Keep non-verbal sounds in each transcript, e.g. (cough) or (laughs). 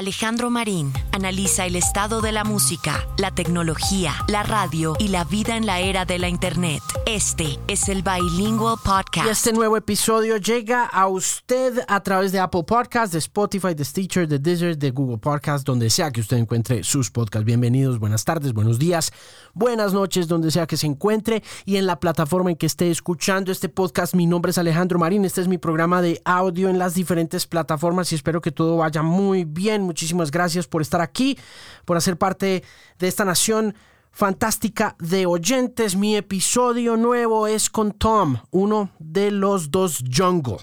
Alejandro Marín analiza el estado de la música, la tecnología, la radio y la vida en la era de la Internet. Este es el Bilingual Podcast. Y este nuevo episodio llega a usted a través de Apple Podcasts, de Spotify, de Stitcher, de Deezer, de Google Podcasts, donde sea que usted encuentre sus podcasts. Bienvenidos, buenas tardes, buenos días, buenas noches, donde sea que se encuentre y en la plataforma en que esté escuchando este podcast. Mi nombre es Alejandro Marín, este es mi programa de audio en las diferentes plataformas y espero que todo vaya muy bien. Muchísimas gracias por estar aquí, por hacer parte de esta nación fantástica de oyentes. Mi episodio nuevo es con Tom, uno de los dos Jungle,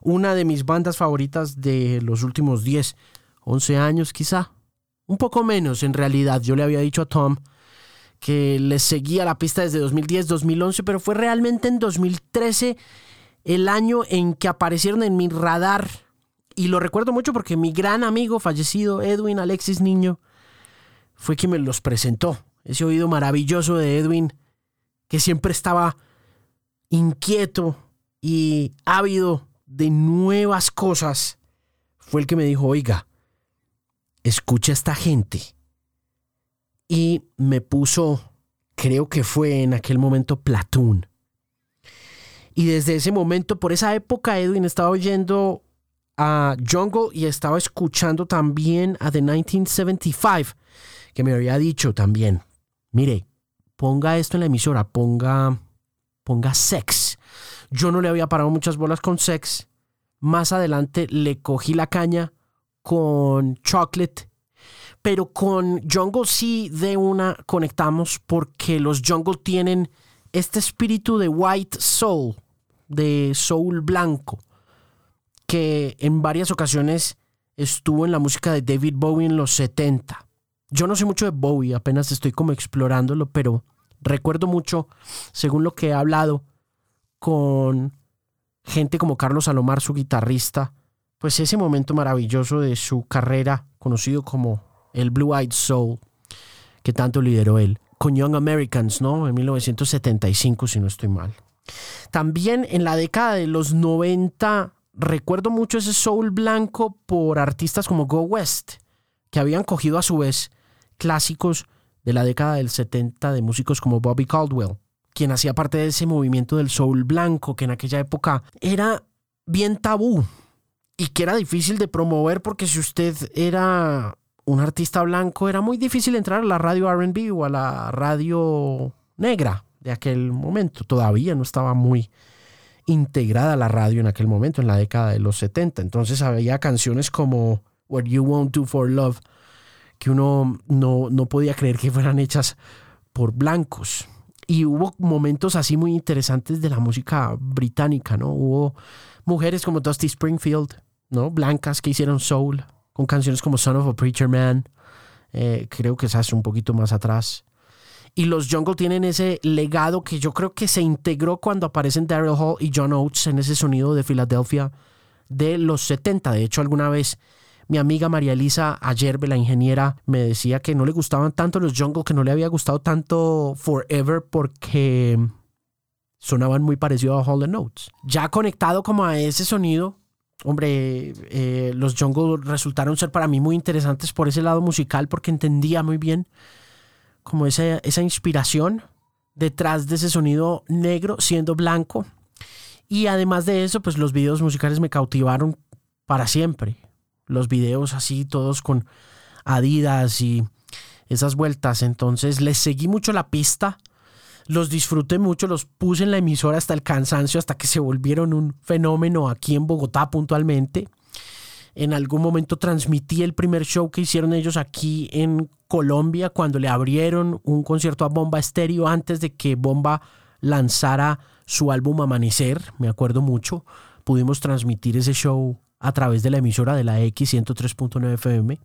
una de mis bandas favoritas de los últimos 10, 11 años quizá. Un poco menos en realidad. Yo le había dicho a Tom que les seguía la pista desde 2010, 2011, pero fue realmente en 2013 el año en que aparecieron en mi radar. Y lo recuerdo mucho porque mi gran amigo fallecido, Edwin Alexis Niño, fue quien me los presentó ese oído maravilloso de Edwin, que siempre estaba inquieto y ávido de nuevas cosas, fue el que me dijo, oiga, escucha a esta gente. Y me puso, creo que fue en aquel momento Platoon. Y desde ese momento, por esa época, Edwin estaba oyendo a Jungle y estaba escuchando también a The 1975, que me había dicho también, mire, ponga esto en la emisora, ponga, ponga sex. Yo no le había parado muchas bolas con sex. Más adelante le cogí la caña con chocolate. Pero con Jungle sí de una conectamos porque los Jungle tienen este espíritu de white soul, de soul blanco, que en varias ocasiones estuvo en la música de David Bowie en los 70 yo no sé mucho de Bowie, apenas estoy como explorándolo, pero recuerdo mucho, según lo que he hablado con gente como Carlos Salomar, su guitarrista, pues ese momento maravilloso de su carrera, conocido como el Blue Eyed Soul, que tanto lideró él, con Young Americans, ¿no? En 1975, si no estoy mal. También en la década de los 90, recuerdo mucho ese soul blanco por artistas como Go West, que habían cogido a su vez clásicos de la década del 70 de músicos como Bobby Caldwell, quien hacía parte de ese movimiento del soul blanco que en aquella época era bien tabú y que era difícil de promover porque si usted era un artista blanco era muy difícil entrar a la radio RB o a la radio negra de aquel momento. Todavía no estaba muy integrada la radio en aquel momento, en la década de los 70. Entonces había canciones como What You Won't Do for Love que uno no, no podía creer que fueran hechas por blancos. Y hubo momentos así muy interesantes de la música británica, ¿no? Hubo mujeres como Dusty Springfield, ¿no? Blancas que hicieron soul, con canciones como Son of a Preacher Man, eh, creo que se hace un poquito más atrás. Y los Jungle tienen ese legado que yo creo que se integró cuando aparecen Daryl Hall y John Oates en ese sonido de Filadelfia de los 70. De hecho, alguna vez mi amiga María Elisa ayer, la ingeniera, me decía que no le gustaban tanto los Jungle, que no le había gustado tanto Forever porque sonaban muy parecido a Hall Notes. Ya conectado como a ese sonido, hombre, eh, los Jungle resultaron ser para mí muy interesantes por ese lado musical porque entendía muy bien como esa, esa inspiración detrás de ese sonido negro siendo blanco. Y además de eso, pues los videos musicales me cautivaron para siempre los videos así, todos con Adidas y esas vueltas. Entonces les seguí mucho la pista, los disfruté mucho, los puse en la emisora hasta el cansancio, hasta que se volvieron un fenómeno aquí en Bogotá puntualmente. En algún momento transmití el primer show que hicieron ellos aquí en Colombia cuando le abrieron un concierto a Bomba Estéreo antes de que Bomba lanzara su álbum Amanecer, me acuerdo mucho. Pudimos transmitir ese show a través de la emisora de la X 103.9 FM.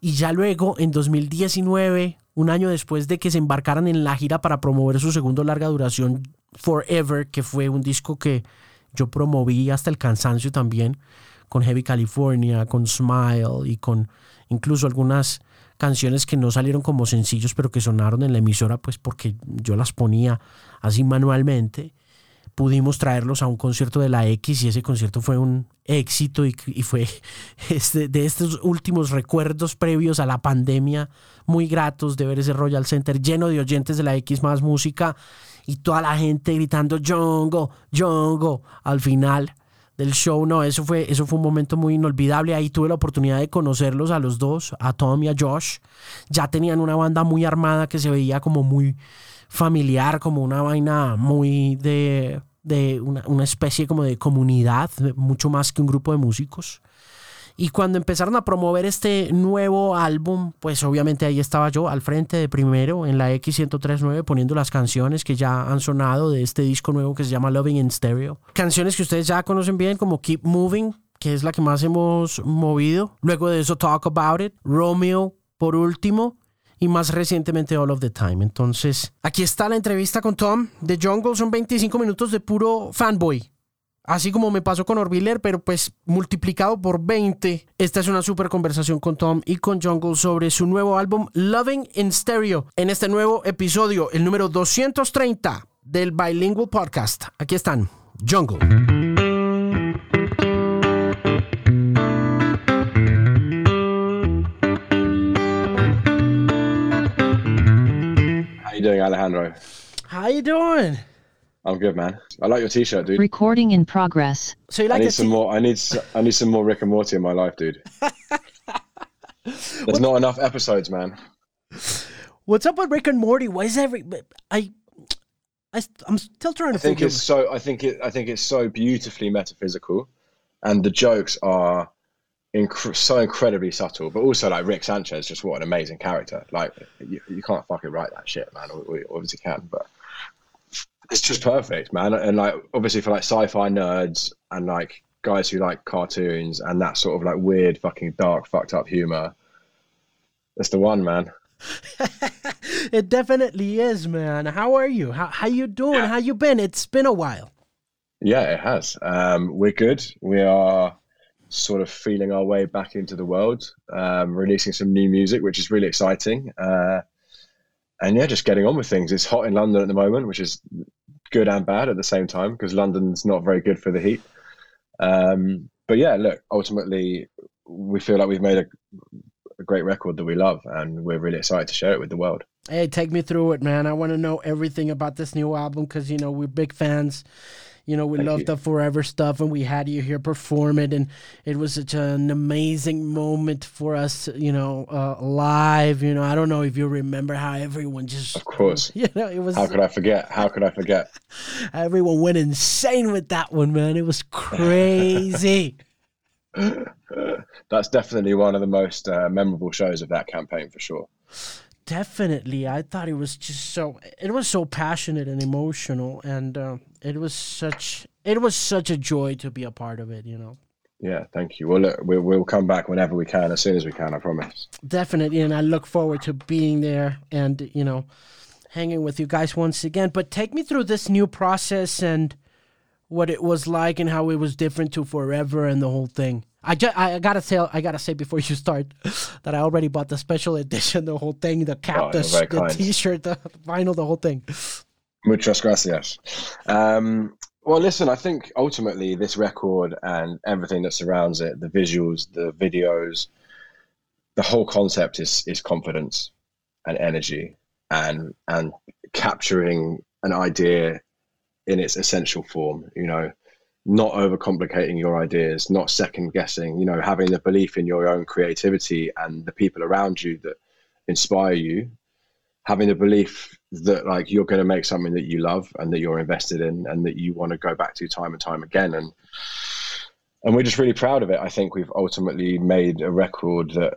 Y ya luego, en 2019, un año después de que se embarcaran en la gira para promover su segundo larga duración, Forever, que fue un disco que yo promoví hasta el cansancio también, con Heavy California, con Smile y con incluso algunas canciones que no salieron como sencillos, pero que sonaron en la emisora, pues porque yo las ponía así manualmente. Pudimos traerlos a un concierto de la X y ese concierto fue un éxito y, fue (laughs) este, de estos últimos recuerdos previos a la pandemia muy gratos de ver ese Royal Center lleno de oyentes de la X más música y toda la gente gritando Jongo, Jongo al final del show. No, eso fue, eso fue un momento muy inolvidable. Ahí tuve la oportunidad de conocerlos a los dos, a Tom y a Josh. Ya tenían una banda muy armada que se veía como muy familiar, como una vaina muy de, de una, una especie como de comunidad, mucho más que un grupo de músicos. Y cuando empezaron a promover este nuevo álbum, pues obviamente ahí estaba yo al frente de primero en la X1039 poniendo las canciones que ya han sonado de este disco nuevo que se llama Loving in Stereo. Canciones que ustedes ya conocen bien como Keep Moving, que es la que más hemos movido. Luego de eso Talk About It, Romeo por último y más recientemente All of the Time. Entonces, aquí está la entrevista con Tom de Jungle. Son 25 minutos de puro fanboy. Así como me pasó con Orviller, pero pues multiplicado por 20. Esta es una super conversación con Tom y con Jungle sobre su nuevo álbum Loving in Stereo. En este nuevo episodio, el número 230 del Bilingual Podcast. Aquí están, Jungle. How you doing, Alejandro? How you doing? I'm good, man. I like your T-shirt, dude. Recording in progress. So you like I need some t- more. I need. s- I need some more Rick and Morty in my life, dude. There's not enough episodes, man. What's up with Rick and Morty? Why is every I, I I'm still trying to I think figure. it's so. I think it. I think it's so beautifully metaphysical, and the jokes are inc- so incredibly subtle. But also, like Rick Sanchez, just what an amazing character. Like you, you can't fucking write that shit, man. We, we obviously can, but it's just perfect, man. And like obviously for like sci-fi nerds and like guys who like cartoons and that sort of like weird, fucking dark, fucked up humor. That's the one, man. (laughs) it definitely is, man. How are you? How how you doing? Yeah. How you been? It's been a while. Yeah, it has. Um, we're good. We are sort of feeling our way back into the world, um, releasing some new music, which is really exciting. Uh, and yeah, just getting on with things. It's hot in London at the moment, which is good and bad at the same time because London's not very good for the heat. Um, but yeah, look, ultimately, we feel like we've made a, a great record that we love, and we're really excited to share it with the world. Hey, take me through it, man. I want to know everything about this new album because you know we're big fans. You know we Thank love you. the Forever stuff, and we had you here perform it, and it was such an amazing moment for us. You know, uh, live. You know, I don't know if you remember how everyone just, Of course. (laughs) you know, it was How could I forget? How could I forget? (laughs) everyone went insane with that one, man. It was (laughs) crazy. (laughs) That's definitely one of the most uh, memorable shows of that campaign for sure. Definitely, I thought it was just so. It was so passionate and emotional, and uh, it was such. It was such a joy to be a part of it. You know, Yeah, thank you. Well, look, we, we'll come back whenever we can, as soon as we can. I promise. definitely, and I look forward to being there and you know, hanging with you guys once again. But take me through this new process and what it was like and how it was different to Forever and the whole thing. I just, I gotta say, I gotta say before (laughs) you start that I already bought the special edition, the whole thing, the cap, Oh, the, you're the. T-shirt, the vinyl, the whole thing. Muchas gracias. Um, well, listen, I think ultimately this record and everything that surrounds it, the visuals, the videos, the whole concept is is confidence and energy and and capturing an idea in its essential form, you know, not overcomplicating your ideas, not second guessing, you know, having the belief in your own creativity and the people around you that inspire you having the belief that like you're going to make something that you love and that you're invested in and that you want to go back to time and time again. And and we're just really proud of it. I think we've ultimately made a record that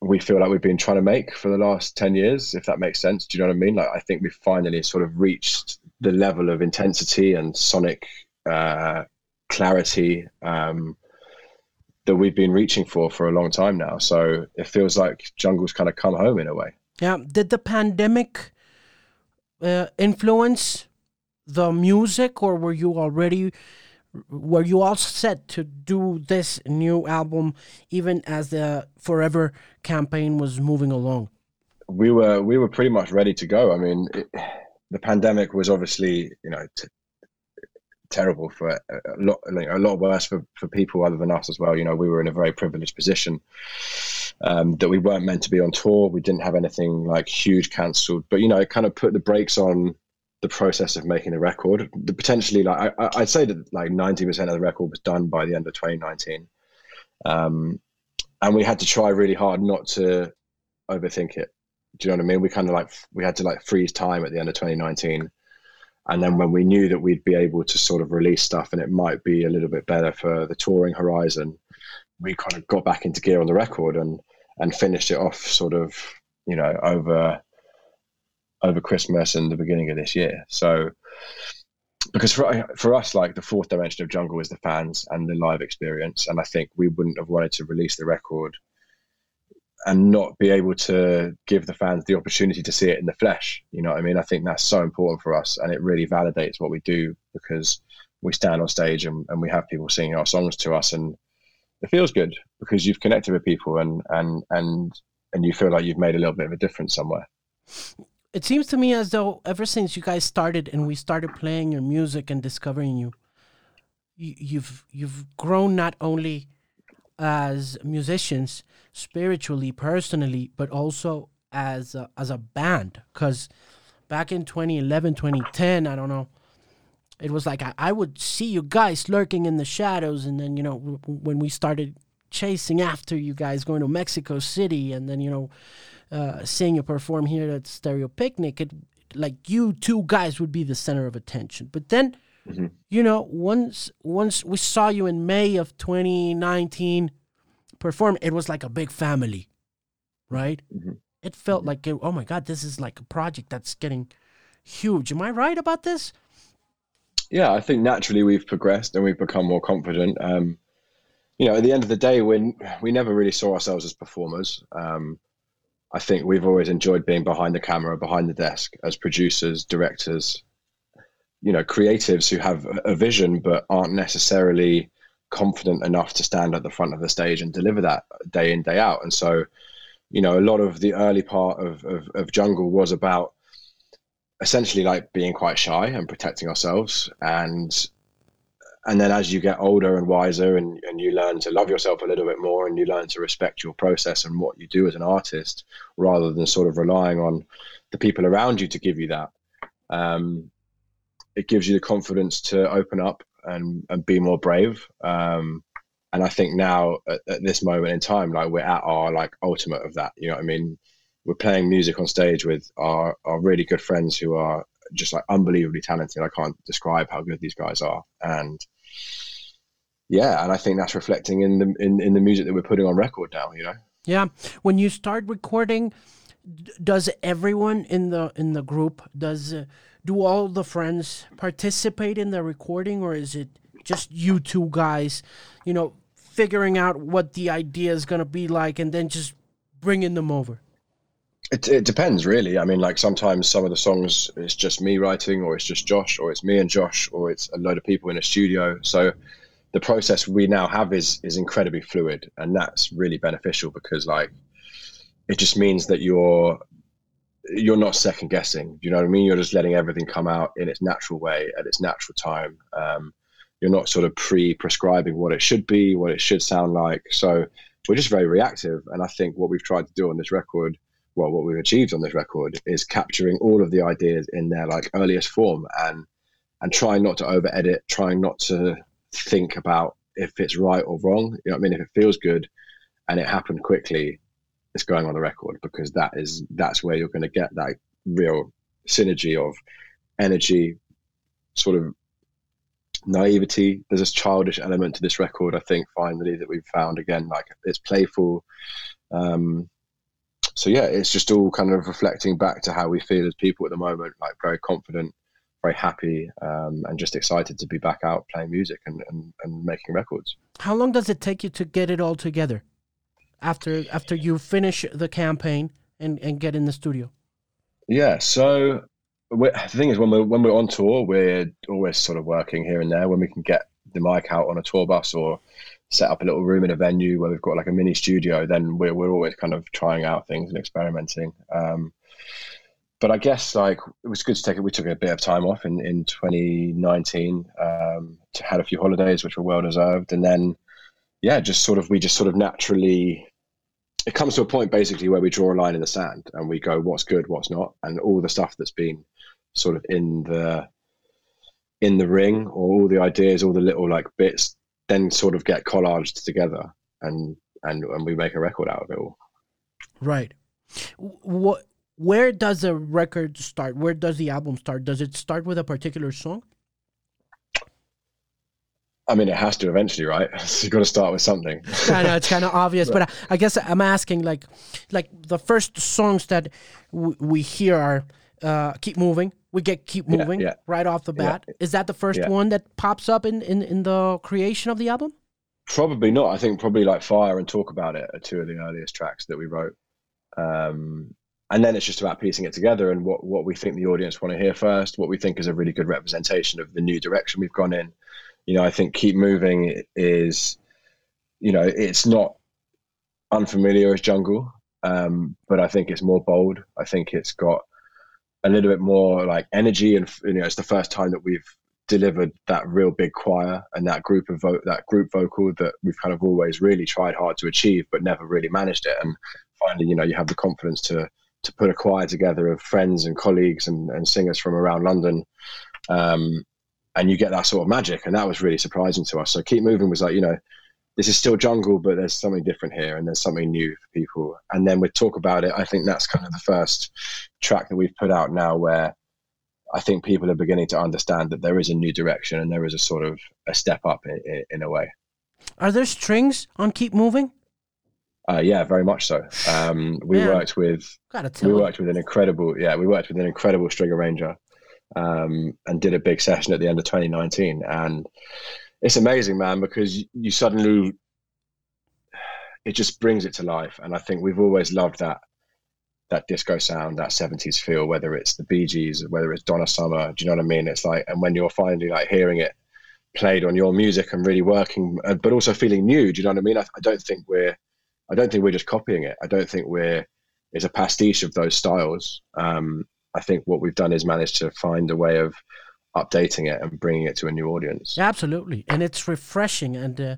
we feel like we've been trying to make for the last 10 years if that makes sense. Do you know what i mean? Like i think we've finally sort of reached the level of intensity and sonic uh, clarity um, that we've been reaching for for a long time now so it feels like jungle's kind of come home in a way Yeah. Did the pandemic uh, influence the music, or were you already were you all set to do this new album even as the Forever campaign was moving along? we were we were pretty much ready to go. I mean, it, the pandemic was obviously you know t- terrible for a lot, a lot worse for, for people other than us as well. You know, we were in a very privileged position um, that we weren't meant to be on tour. We didn't have anything like huge cancelled, but you know, it kind of put the brakes on the process of making the record. The potentially, like I, I'd say that like ninety percent of the record was done by the end of 2019, um, and we had to try really hard not to overthink it. Do you know what I mean? We kind of like we had to like freeze time at the end of 2019 and then when we knew that we'd be able to sort of release stuff and it might be a little bit better for the touring horizon, we kind of got back into gear on the record and and finished it off sort of you know over over Christmas and the beginning of this year. So because for for us, like the fourth dimension of jungle is the fans and the live experience, and I think we wouldn't have wanted to release the record and not be able to give the fans the opportunity to see it in the flesh. You know what I mean? I think that's so important for us, and it really validates what we do because we stand on stage and, and we have people singing our songs to us, and it feels good because you've connected with people and and and and you feel like you've made a little bit of a difference somewhere. It seems to me as though ever since you guys started and we started playing your music and discovering you, you you've you've grown not only as musicians spiritually, personally, but also as a, as a band. Because back in 2011, 2010, I don't know, it was like I, I would see you guys lurking in the shadows, and then you know w- when we started chasing after you guys, going to Mexico City, and then you know uh, seeing you perform here at Stereo Picnic, it like you two guys would be the center of attention. But then, mm-hmm. you know, once once we saw you in May of 2019 perform, it was like a big family, right? Mm-hmm. It felt mm-hmm. like, oh my God, this is like a project that's getting huge. Am I right about this? Yeah, I think naturally we've progressed and we've become more confident. Um, you know, at the end of the day, when we never really saw ourselves as performers, um, I think we've always enjoyed being behind the camera, behind the desk, as producers, directors, you know, creatives who have a vision but aren't necessarily confident enough to stand at the front of the stage and deliver that day in day out. And so you know a lot of the early part of, of, of jungle was about essentially like being quite shy and protecting ourselves. And and then as you get older and wiser and, and you learn to love yourself a little bit more and you learn to respect your process and what you do as an artist rather than sort of relying on the people around you to give you that um, it gives you the confidence to open up and and be more brave. Um, and I think now at, at, this moment in time, like we're at our like ultimate of that. You know what I mean? We're playing music on stage with our our really good friends who are just like unbelievably talented. I can't describe how good these guys are, and yeah, and I think that's reflecting in the in, in the music that we're putting on record now. You know? Yeah. When you start recording, does everyone in the in the group does uh, do all the friends participate in the recording or is it just you two guys you know figuring out what the idea is going to be like and then just bringing them over? It, it depends really. I mean like sometimes some of the songs it's just me writing or it's just josh or it's me and josh or it's a load of people in a studio. So the process we now have is is incredibly fluid and that's really beneficial because like it just means that you're you're not second guessing. Do you know what I mean? You're just letting everything come out in its natural way at its natural time. Um, you're not sort of pre-prescribing what it should be, what it should sound like. So we're just very reactive. And I think what we've tried to do on this record, well, what we've achieved on this record is capturing all of the ideas in their like earliest form and and trying not to over edit, trying not to think about if it's right or wrong. You know what I mean? If it feels good and it happened quickly, it's going on the record because that is that's where you're going to get that real synergy of energy, sort of naivety. There's this childish element to this record, I think, finally that we've found again. Like it's playful. Um, so yeah, it's just all kind of reflecting back to how we feel as people at the moment, like very confident, very happy, um, and just excited to be back out playing music and, and, and making records. How long does it take you to get it all together? After after you finish the campaign and and get in the studio? Yeah, so the thing is when we're when we're on tour, we're always sort of working here and there when we can get the mic out on a tour bus or set up a little room in a venue where we've got like a mini studio. Then we're we're always kind of trying out things and experimenting. Um, but I guess like it was good to take it. We took a bit of time off in in 2019. Um, to had a few holidays, which were well deserved, and then yeah, just sort of we just sort of naturally. It comes to a point basically where we draw a line in the sand and we go, what's good, what's not, and all the stuff that's been sort of in the in the ring, or all the ideas, all the little like bits, then sort of get collaged together, and and and we make a record out of it all. Right. What? Where does a record start? Where does the album start? Does it start with a particular song? I mean, it has to eventually, right? (laughs) So you've got to start with something. I know it's kind of (laughs) obvious, but I guess I'm asking, like, like the first songs that w- we hear are uh, "Keep Moving." We get "Keep Moving" yeah. right off the bat. Yeah. Is that the first Yeah. one that pops up in, in in the creation of the album? Probably not. I think probably like Fire and Talk About It are two of the earliest tracks that we wrote. Um, and then it's just about piecing it together and what, what we think the audience want to hear first, what we think is a really good representation of the new direction we've gone in. You know, I think Keep Moving is, you know, it's not unfamiliar as Jungle, um, but I think it's more bold. I think it's got a little bit more like energy and, you know, it's the first time that we've delivered that real big choir and that group of vo- that group vocal that we've kind of always really tried hard to achieve but never really managed it and finally you know you have the confidence to to put a choir together of friends and colleagues and, and singers from around london um, and you get that sort of magic and that was really surprising to us so keep moving was like you know this is still jungle but there's something different here and there's something new for people and then we talk about it i think that's kind of the first track that we've put out now where I think people are beginning to understand that there is a new direction and there is a sort of a step up in, in, in a way. Are there strings on "Keep Moving"? Uh, yeah, very much so. Um, we Yeah. worked with we worked with an incredible yeah we worked with an incredible string arranger um, and did a big session at the end of 2019 and it's amazing man because you suddenly it just brings it to life. And I think we've always loved that that disco sound that 70s feel whether it's the Bee Gees whether it's Donna Summer do you know what I mean? It's like and when you're finally like hearing it played on your music and really working uh, but also feeling new do you know what I mean? I, I don't think we're I don't think we're just copying it. I don't think we're it's a pastiche of those styles. Um, I think what we've done is managed to find a way of updating it and bringing it to a new audience. Absolutely. And it's refreshing and uh,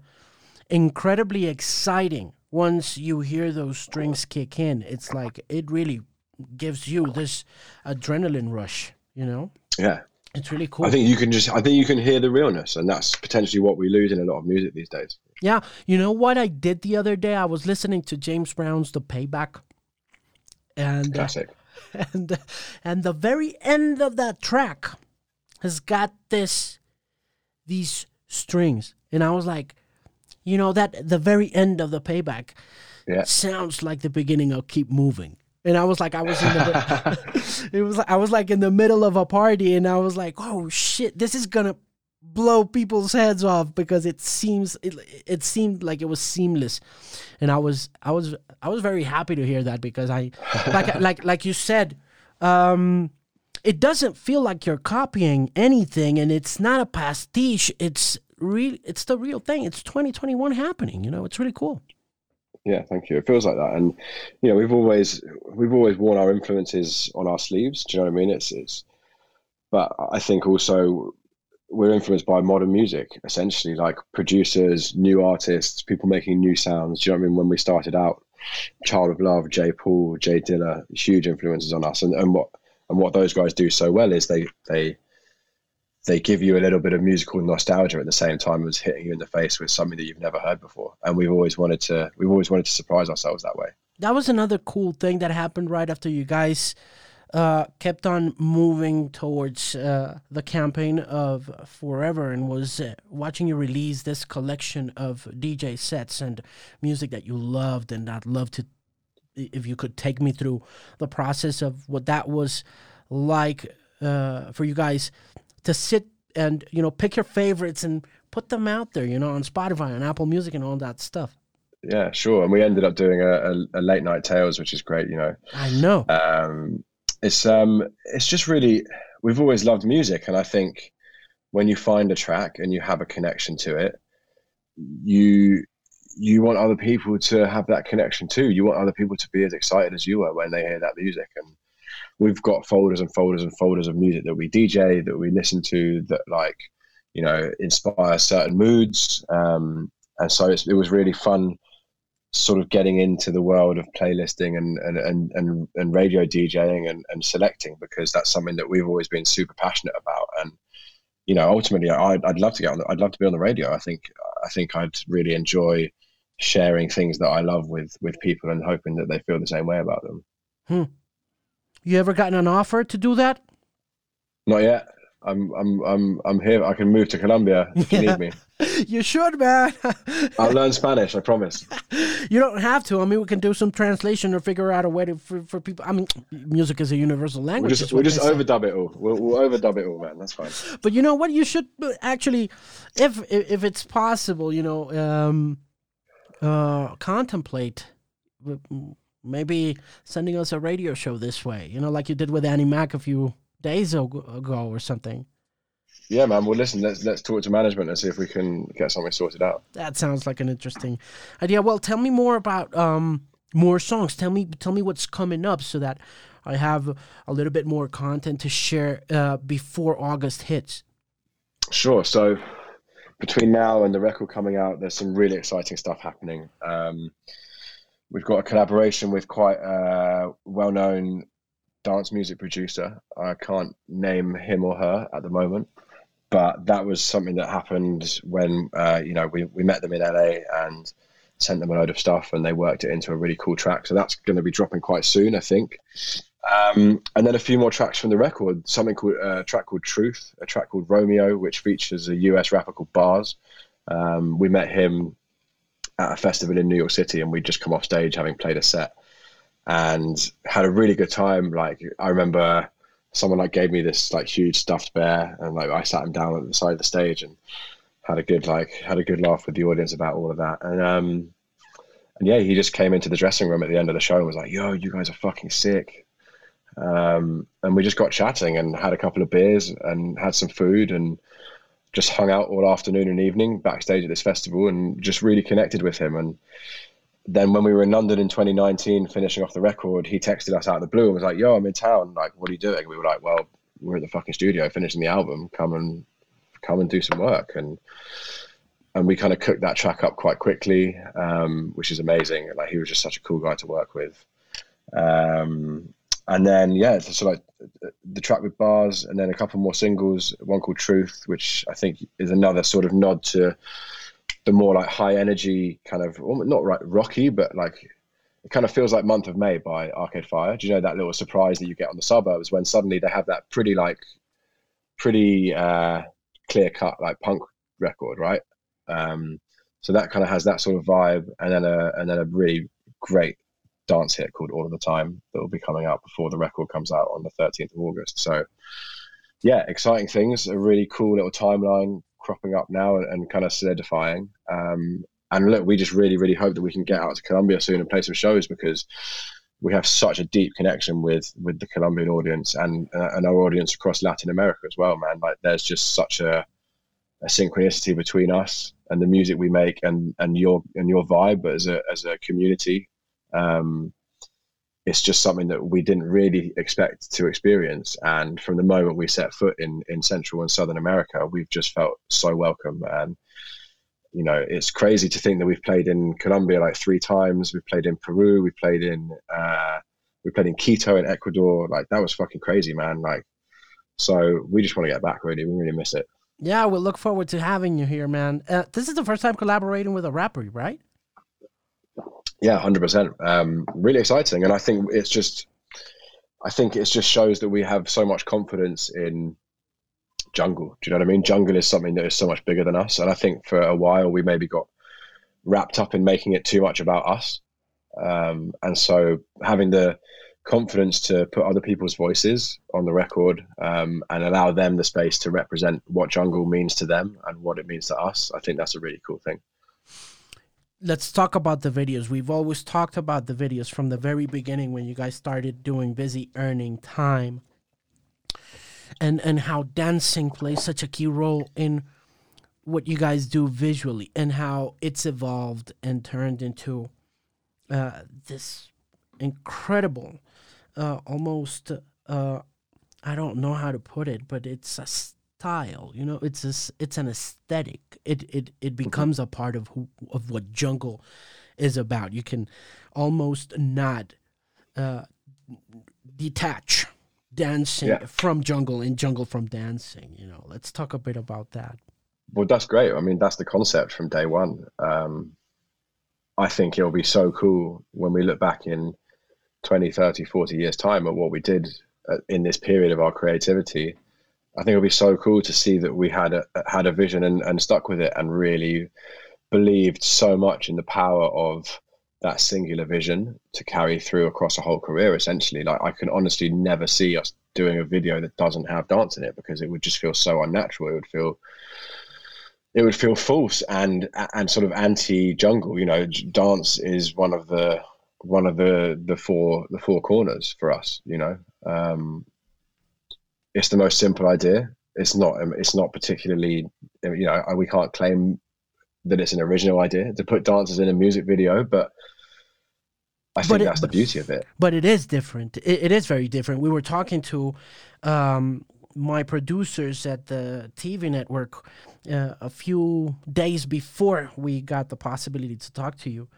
incredibly exciting once you hear those strings kick in. It's like it really gives you this adrenaline rush, you know? Yeah, It's really cool. I think you can just I think you can hear the realness, and that's potentially what we lose in a lot of music these days. yeah. You know what I did the other day? I was listening to James Brown's The Payback. And uh, Classic. (laughs) and and the very end of that track has got this these strings and i was like you know that the very end of the payback Yeah. sounds like the beginning of keep moving and i was like i was in the (laughs) (laughs) it was i was like in the middle of a party and i was like oh shit this is gonna blow people's heads off because it seems it, it seemed like it was seamless and i was i was i was very happy to hear that because i (laughs) like like like you said um it doesn't feel like you're copying anything and it's not a pastiche it's real it's the real thing it's 2021 happening you know it's really cool Yeah, thank you. It feels like that, and you know, we've always we've always worn our influences on our sleeves. Do you know what I mean? It's it's, but I think also we're influenced by modern music, essentially, like producers, new artists, people making new sounds. Do you know what I mean? When we started out, Child of Love, Jai Paul, Jay Dilla, huge influences on us, and, and what and what those guys do so well is they they they give you a little bit of musical nostalgia at the same time as hitting you in the face with something that you've never heard before. And we've always wanted to we've always wanted to surprise ourselves that way. that was another cool thing that happened right after you guys uh, kept on moving towards uh, the campaign of forever and was uh, watching you release this collection of DJ sets and music that you loved and I'd love to if you could take me through the process of what that was like uh, for you guys to sit and you know pick your favorites and put them out there you know on Spotify and Apple Music and all that stuff Yeah, sure. And we ended up doing a, a, a late night tales, which is great. You know, I know um, it's um, it's just really we've always loved music, and I think when you find a track and you have a connection to it, you you want other people to have that connection too. You want other people to be as excited as you were when they hear that music, and we've got folders and folders and folders of music that we DJ that we listen to that like you know inspire certain moods. Um, and so it was really fun sort of getting into the world of playlisting and and and and, and radio DJing and, and selecting because that's something that we've always been super passionate about. And you know ultimately I'd, I'd love to get on the, I'd love to be on the radio. I think I think I'd really enjoy sharing things that I love with with people and hoping that they feel the same way about them. Hmm. you ever gotten an offer to do that? Not yet I'm I'm I'm I'm here. I can move to Colombia if you need me. (laughs) You should, man. (laughs) I'll learn Spanish. I promise. (laughs) You don't have to. I mean, we can do some translation or figure out a way to for, for people. I mean, music is a universal language. We'll just, we'll just overdub it all. We'll, we'll overdub it all, man. That's fine. But you know what? You should actually, if if it's possible, you know, um, uh, contemplate maybe sending us a radio show this way. You know, like you did with Annie Mac a few days ago or something. Yeah, man. Well, listen. Let's let's talk to management and see if we can get something sorted out. That sounds like an interesting idea. Well, tell me more about um, more songs. Tell me tell me what's coming up so that I have a little bit more content to share uh, before August hits. Sure. So between now and the record coming out, there's some really exciting stuff happening. Um, we've got a collaboration with quite a well-known dance music producer. I can't name him or her at the moment, but that was something that happened when uh, you know we, we met them in LA and sent them a load of stuff and they worked it into a really cool track. So that's going to be dropping quite soon, I think. Um, and then a few more tracks from the record. Something called uh, a track called Truth, a track called Romeo, which features a US rapper called Bas. Um, we met him at a festival in New York City, and we'd just come off stage having played a set and had a really good time. Like I remember someone like gave me this like huge stuffed bear and like I sat him down at the side of the stage and had a good like had a good laugh with the audience about all of that. And um and yeah, he just came into the dressing room at the end of the show and was like, "Yo, you guys are fucking sick." Um, and we just got chatting and had a couple of beers and had some food and just hung out all afternoon and evening backstage at this festival and just really connected with him and then when we were in London in 2019, finishing off the record, he texted us out of the blue and was like, "Yo, I'm in town. Like, what are you doing?" We were like, "Well, we're at the fucking studio finishing the album. Come and come and do some work." And and we kind of cooked that track up quite quickly, um, which is amazing. Like, he was just such a cool guy to work with. Um, and then yeah, so like the track with Bas, and then a couple more singles. One called Truth, which I think is another sort of nod to the more like high energy kind of not right rocky, but like it kind of feels like Month of May by Arcade Fire. Do you know that little surprise that you get on the suburbs when suddenly they have that pretty like pretty uh, clear cut like punk record, right? Um, so that kind of has that sort of vibe, and then a and then a really great dance hit called All of the Time that will be coming out before the record comes out on the 13th of August. So yeah, exciting things, a really cool little timeline cropping up now and, and kind of solidifying. Um, and look, we just really, really hope that we can get out to Colombia soon and play some shows because we have such a deep connection with with the Colombian audience and uh, and our audience across Latin America as well, man. Like there's just such a a synchronicity between us and the music we make and and your and your vibe as a as a community. Um, it's just something that we didn't really expect to experience. And from the moment we set foot in, in Central and Southern America, we've just felt so welcome. And, you know, it's crazy to think that we've played in Colombia like three times. We've played in Peru. We played in, uh, we played in Quito in Ecuador. Like that was fucking crazy, man. Like, so we just want to get back really. We really miss it. Yeah, we'll look forward to having you here, man. Uh, this is the first time collaborating with a rapper, right? Yeah, hundred um, percent. Really exciting, and I think it's just, I think it just shows that we have so much confidence in jungle. Do you know what I mean? Jungle is something that is so much bigger than us, and I think for a while we maybe got wrapped up in making it too much about us, um, and so having the confidence to put other people's voices on the record um, and allow them the space to represent what jungle means to them and what it means to us. I think that's a really cool thing let's talk about the videos. We've always talked about the videos from the very beginning when you guys started doing Busy Earnin' time. And and how dancing plays such a key role in what you guys do visually and how it's evolved and turned into uh, this incredible uh, almost uh, I don't know how to put it, but it's a style. You know, it's a, it's an aesthetic. It it it mm-hmm. becomes a part of who of what jungle is about. You can almost not uh, detach dancing yeah. from jungle and jungle from dancing. You know, let's talk a bit about that. Well, that's great. I mean, that's the concept from day one. Um, I think it'll be so cool when we look back in 20, 30, 40 years' time at what we did uh, in this period of our creativity. I think it'll be so cool to see that we had a had a vision and, and stuck with it and really believed so much in the power of that singular vision to carry through across a whole career essentially. Like i can honestly never see us doing a video that doesn't have dance in it because it would just feel so unnatural. It would feel it would feel false and and sort of anti jungle you know dance is one of the one of the the four the four corners for us you know? Um it's the most simple idea it's not it's not particularly you know we can't claim that it's an original idea to put dancers in a music video, but I think it, that's the beauty of it. But it is different. It, it is very different. We were talking to um, my producers at the TV network uh, a few days before we got the possibility to talk to you.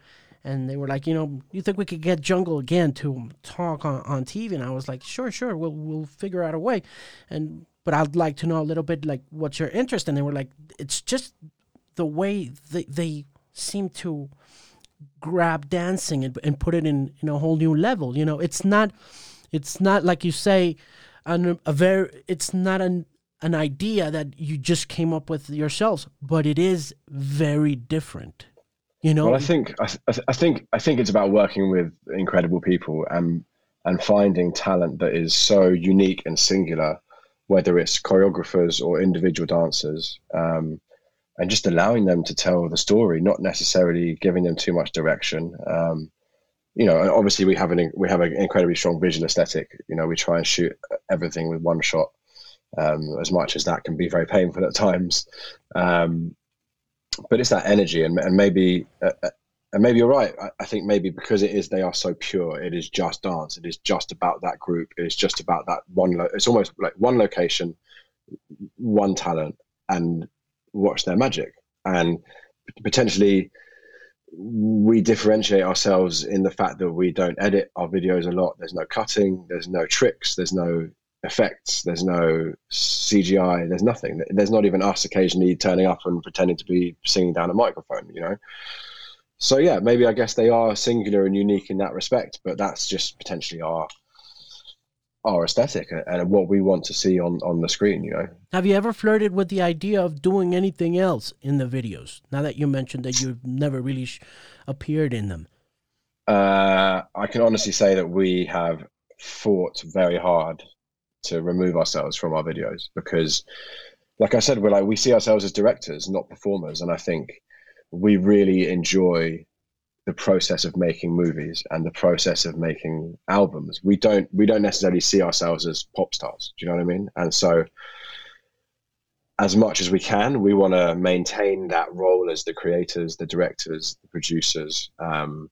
And they were like, you know, you think we could get Jungle again to talk on, on TV? And I was like, sure, sure, we'll we'll figure out a way. And but I'd like to know a little bit like what's your interest. And they were like, it's just the way they, they seem to grab dancing and, and put it in, in a whole new level. You know, it's not it's not like you say an, a very it's not an an idea that you just came up with yourselves, but it is very different. You know, well, I think I, I think I think it's about working with incredible people and and finding talent that is so unique and singular, whether it's choreographers or individual dancers. Um, and just allowing them to tell the story, not necessarily giving them too much direction. Um, you know, obviously we have an we have an incredibly strong visual aesthetic. You know, we try and shoot everything with one shot, um, as much as that can be very painful at times. Um, but it's that energy, and, and maybe uh, uh, and maybe you're right. I, I, think maybe because it is they are so pure. It is just dance. It is just about that group. It is just about that one. Lo- it's almost like one location, one talent, and watch their magic and potentially we differentiate ourselves in the fact that we don't edit our videos a lot there's no cutting there's no tricks there's no effects. There's no cgi there's nothing. There's not even us occasionally turning up and pretending to be singing down a microphone you know? So yeah maybe i guess they are singular and unique in that respect but that's just potentially our our aesthetic and what we want to see on on the screen you know? Have you ever flirted with the idea of doing anything else in the videos? Now that you mentioned that you've never really sh- appeared in them. Uh, i can honestly say that we have fought very hard to remove ourselves from our videos because like i said we're like we see ourselves as directors not performers and i think we really enjoy the process of making movies and the process of making albums. We don't we don't necessarily see ourselves as pop stars. Do you know what I mean? And so as much as we can, we want to maintain that role as the creators, the directors, the producers, um,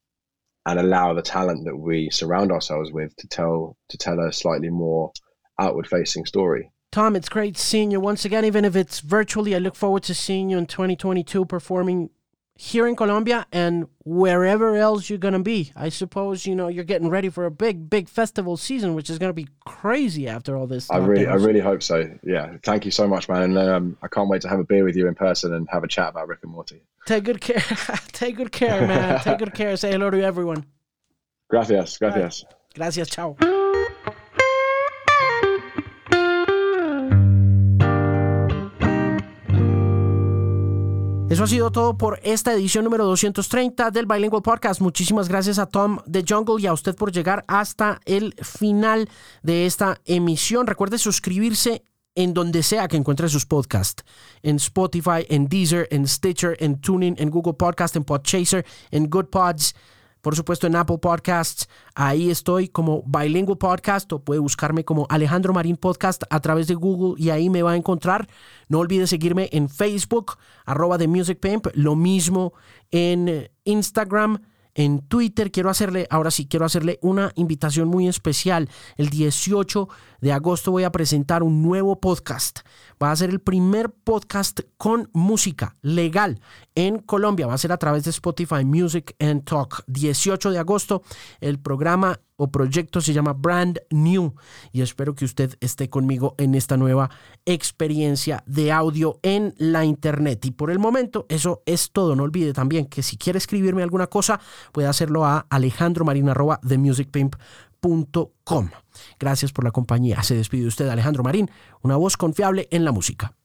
and allow the talent that we surround ourselves with to tell to tell a slightly more outward facing story. Tom, it's great seeing you once again, even if it's virtually. I look forward to seeing you in 2022 performing here in Colombia and wherever else you're going to be. I suppose, you know, you're getting ready for a big, big festival season, which is going to be crazy after all this. I really, I really hope so. Yeah. Thank you so much, man. And um, I can't wait to have a beer with you in person and have a chat about Rick and Morty. Take good care. (laughs) Take good care, man. Take good care. Say hello to everyone. (laughs) Gracias. Gracias. Right. Gracias. Ciao. Eso ha sido todo por esta edición número 230 del Bilingual Podcast. Muchísimas gracias a Tom de Jungle y a usted por llegar hasta el final de esta emisión. Recuerde suscribirse en donde sea que encuentre sus podcasts. En Spotify, en Deezer, en Stitcher, en Tuning, en Google Podcast, en Podchaser, en Good Pods por supuesto en Apple Podcasts. Ahí estoy como Bilingual Podcast o puede buscarme como Alejandro Marín Podcast a través de Google y ahí me va a encontrar. No olvide seguirme en Facebook, arroba de Music Pimp, lo mismo en Instagram en Twitter. Quiero hacerle, ahora sí, quiero hacerle una invitación muy especial. El 18 de agosto voy a presentar un nuevo podcast. Va a ser el primer podcast con música legal en Colombia. Va a ser a través de Spotify Music and Talk. 18 de agosto, el programa o proyecto se llama Brand New y espero que usted esté conmigo en esta nueva experiencia de audio en la internet. Y por el momento eso es todo. No olvide también que si quiere escribirme alguna cosa puede hacerlo a alejandromarin.themusicpimp.com. Gracias por la compañía. Se despide usted Alejandro Marín, una voz confiable en la música.